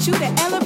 want you to elevate.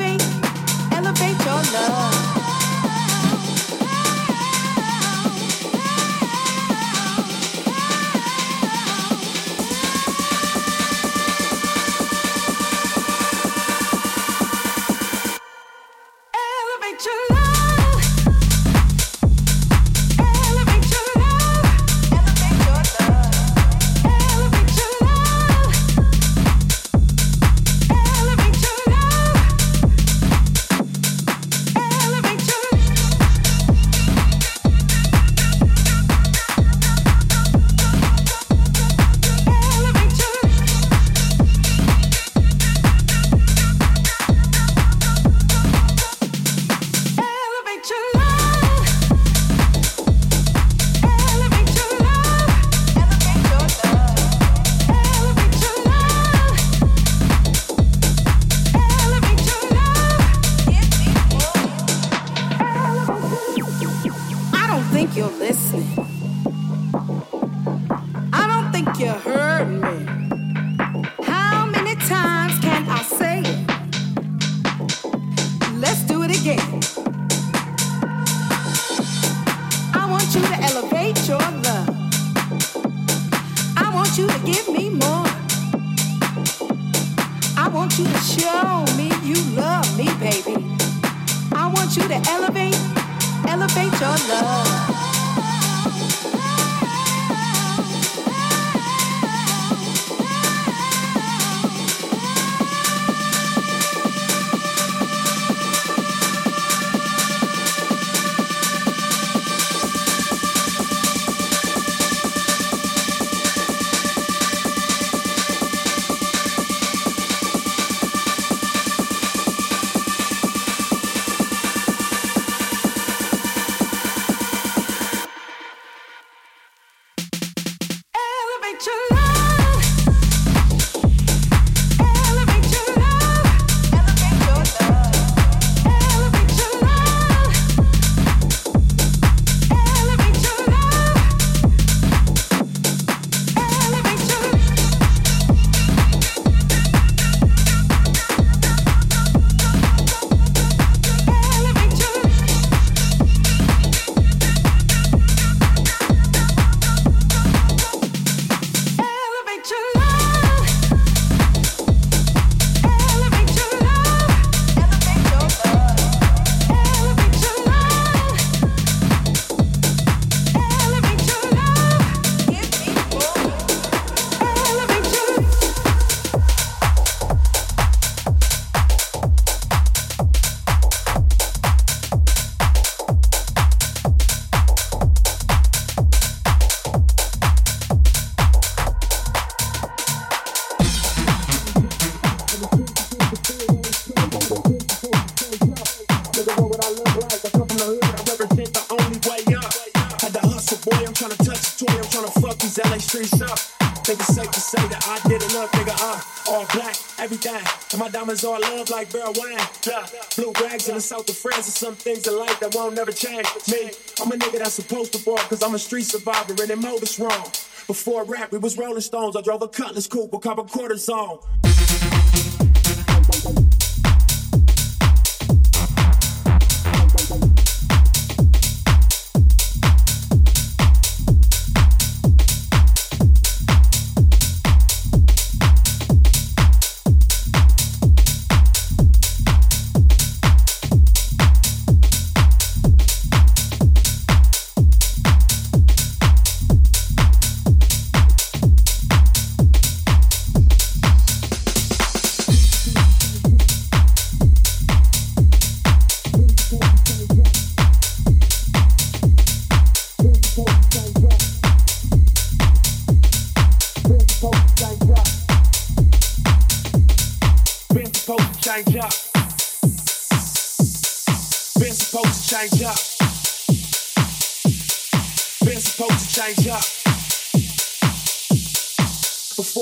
Diamonds are love like barrel wine. Yeah. Blue bags in the south of France and some things in life that won't never change. Me, I'm a nigga that's supposed to fall because I'm a street survivor and it mold wrong. Before rap, we was Rolling Stones. I drove a Cutlass coupe with copper quarters on.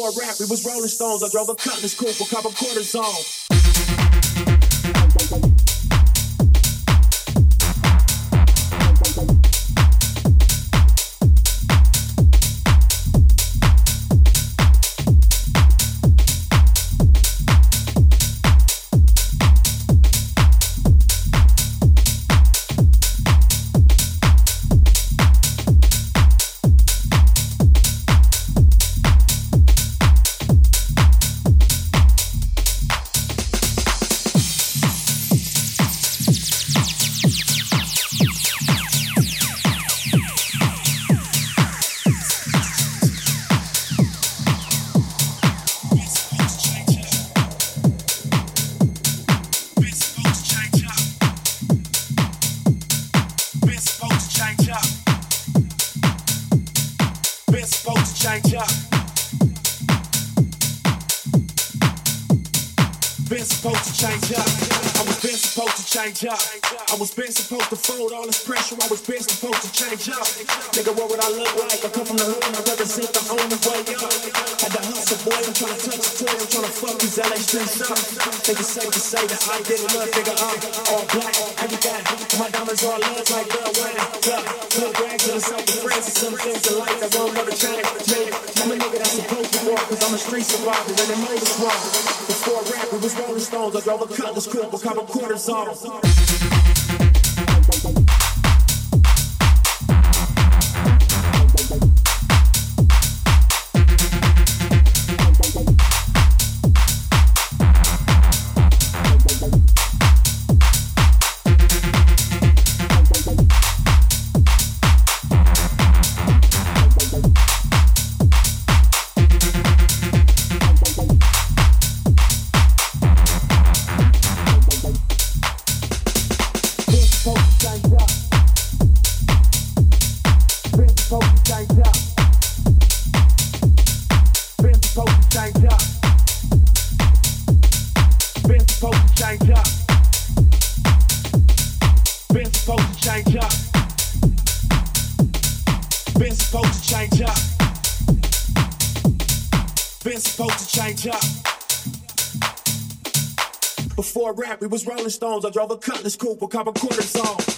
Before rap, we was Rolling Stones. I drove a cutlass coupe, a cup quarters on. Supposed to change up. Change up. I was been supposed to fold all this pressure. I was been supposed to change up. Nigga, what would I look like? I come from the hood and I represent the only way up. Had to hustle, boy. I'm trying to touch the toy. I'm trying to fuck these LA streets up. It's safe to say that I did enough, nigga. I'm all black, everything. My diamonds all love like real wine. Look, look, rags to the south of France. Some things in life that won't never change. I'm a nigga that's supposed to walk, cause I'm a street survivor and they know it's wrong. Before rap, it was Rolling Stones. I drove a cutlass cool, a couple quarters sorry. Was Rolling Stones. I drove a Cutlass coupe with copper quarters on.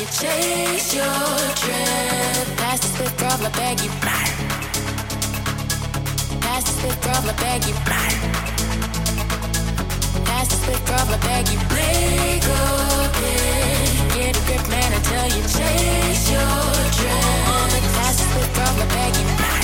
You chase your dream. Pass the spit, drop my bag, you Pass the spit, drop my bag, you Pass the spit, drop my bag, you break open. Get a grip, man, until you chase your dream. Pass the spit, drop my bag, you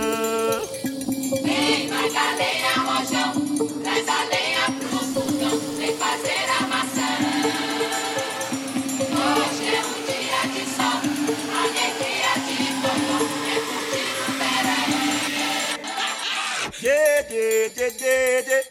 de de de.